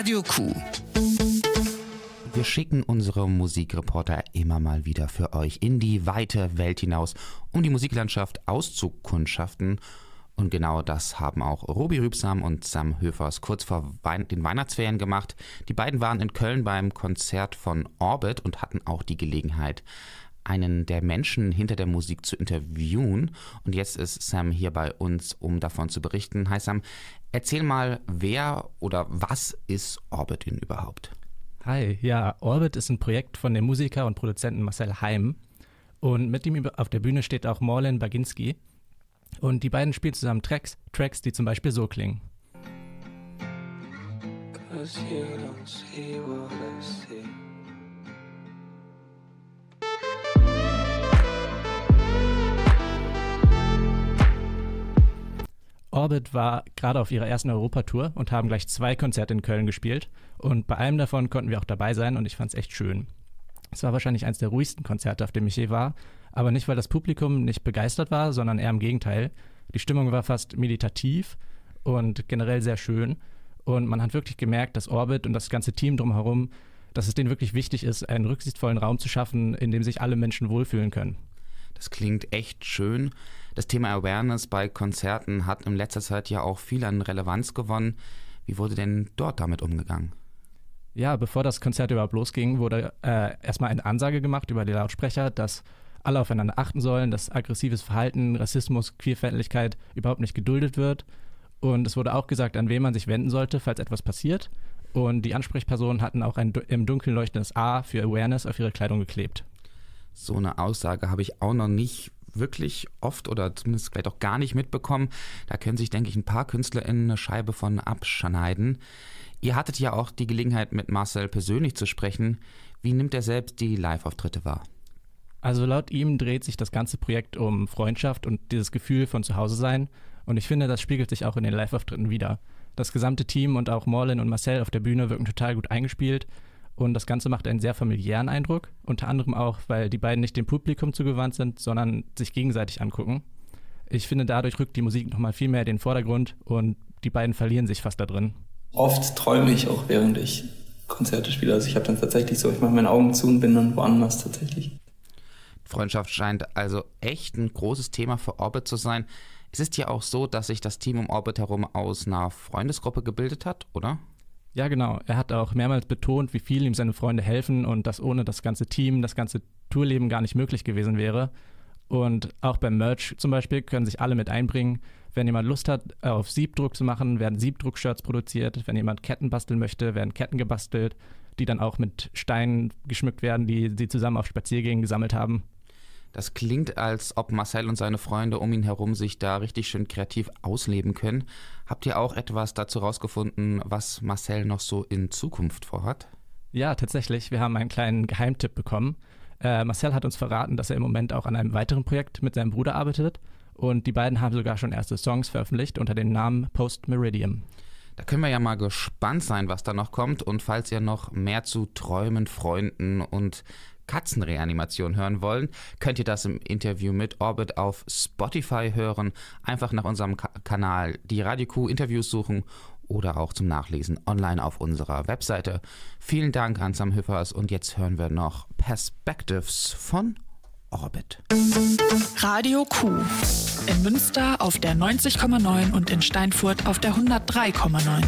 Radio Q. Wir schicken unsere Musikreporter immer mal wieder für euch in die weite Welt hinaus, um die Musiklandschaft auszukundschaften. Und genau das haben auch Robi Rübsam und Sam Höfers kurz vor Wein den Weihnachtsferien gemacht. Die beiden waren in Köln beim Konzert von Orbit und hatten auch die Gelegenheit, einen der Menschen hinter der Musik zu interviewen. Und jetzt ist Sam hier bei uns, um davon zu berichten. Hi Sam, erzähl mal, wer oder was ist Orbit denn überhaupt? Hi, ja, Orbit ist ein Projekt von dem Musiker und Produzenten Marcel Heim. Und mit ihm auf der Bühne steht auch Morlen Baginski. Und die beiden spielen zusammen Tracks, Tracks, die zum Beispiel so klingen. Cause you don't see what I see. Orbit war gerade auf ihrer ersten Europatour und haben gleich zwei Konzerte in Köln gespielt. Und bei einem davon konnten wir auch dabei sein und ich fand es echt schön. Es war wahrscheinlich eines der ruhigsten Konzerte, auf dem ich je war. Aber nicht, weil das Publikum nicht begeistert war, sondern eher im Gegenteil. Die Stimmung war fast meditativ und generell sehr schön. Und man hat wirklich gemerkt, dass Orbit und das ganze Team drumherum, dass es denen wirklich wichtig ist, einen rücksichtsvollen Raum zu schaffen, in dem sich alle Menschen wohlfühlen können. Das klingt echt schön. Das Thema Awareness bei Konzerten hat in letzter Zeit ja auch viel an Relevanz gewonnen. Wie wurde denn dort damit umgegangen? Ja, bevor das Konzert überhaupt losging, wurde äh, erstmal eine Ansage gemacht über die Lautsprecher, dass alle aufeinander achten sollen, dass aggressives Verhalten, Rassismus, Queerfeindlichkeit überhaupt nicht geduldet wird. Und es wurde auch gesagt, an wen man sich wenden sollte, falls etwas passiert. Und die Ansprechpersonen hatten auch ein im Dunkeln leuchtendes A für Awareness auf ihre Kleidung geklebt. So eine Aussage habe ich auch noch nicht wirklich oft oder zumindest vielleicht auch gar nicht mitbekommen. Da können sich, denke ich, ein paar KünstlerInnen eine Scheibe von abschneiden. Ihr hattet ja auch die Gelegenheit, mit Marcel persönlich zu sprechen. Wie nimmt er selbst die Live-Auftritte wahr? Also laut ihm dreht sich das ganze Projekt um Freundschaft und dieses Gefühl von Zuhause sein. Und ich finde, das spiegelt sich auch in den Live-Auftritten wieder. Das gesamte Team und auch Morlin und Marcel auf der Bühne wirken total gut eingespielt. Und das Ganze macht einen sehr familiären Eindruck. Unter anderem auch, weil die beiden nicht dem Publikum zugewandt sind, sondern sich gegenseitig angucken. Ich finde, dadurch rückt die Musik nochmal viel mehr in den Vordergrund und die beiden verlieren sich fast da drin. Oft träume ich auch, während ich Konzerte spiele. Also ich habe dann tatsächlich so, ich mache meine Augen zu und bin dann woanders tatsächlich. Freundschaft scheint also echt ein großes Thema für Orbit zu sein. Es ist ja auch so, dass sich das Team um Orbit herum aus einer Freundesgruppe gebildet hat, oder? Ja, genau. Er hat auch mehrmals betont, wie viel ihm seine Freunde helfen und dass ohne das ganze Team das ganze Tourleben gar nicht möglich gewesen wäre. Und auch beim Merch zum Beispiel können sich alle mit einbringen. Wenn jemand Lust hat, auf Siebdruck zu machen, werden Siebdruck-Shirts produziert. Wenn jemand Ketten basteln möchte, werden Ketten gebastelt, die dann auch mit Steinen geschmückt werden, die sie zusammen auf Spaziergängen gesammelt haben. Das klingt, als ob Marcel und seine Freunde um ihn herum sich da richtig schön kreativ ausleben können. Habt ihr auch etwas dazu rausgefunden, was Marcel noch so in Zukunft vorhat? Ja, tatsächlich. Wir haben einen kleinen Geheimtipp bekommen. Äh, Marcel hat uns verraten, dass er im Moment auch an einem weiteren Projekt mit seinem Bruder arbeitet. Und die beiden haben sogar schon erste Songs veröffentlicht unter dem Namen Post Meridium. Da können wir ja mal gespannt sein, was da noch kommt. Und falls ihr noch mehr zu Träumen, Freunden und Katzenreanimation hören wollen, könnt ihr das im Interview mit Orbit auf Spotify hören. Einfach nach unserem Ka Kanal die Radio Q Interviews suchen oder auch zum Nachlesen online auf unserer Webseite. Vielen Dank an Sam Hüffers und jetzt hören wir noch Perspectives von Orbit. Radio Q. In Münster auf der 90,9 und in Steinfurt auf der 103,9.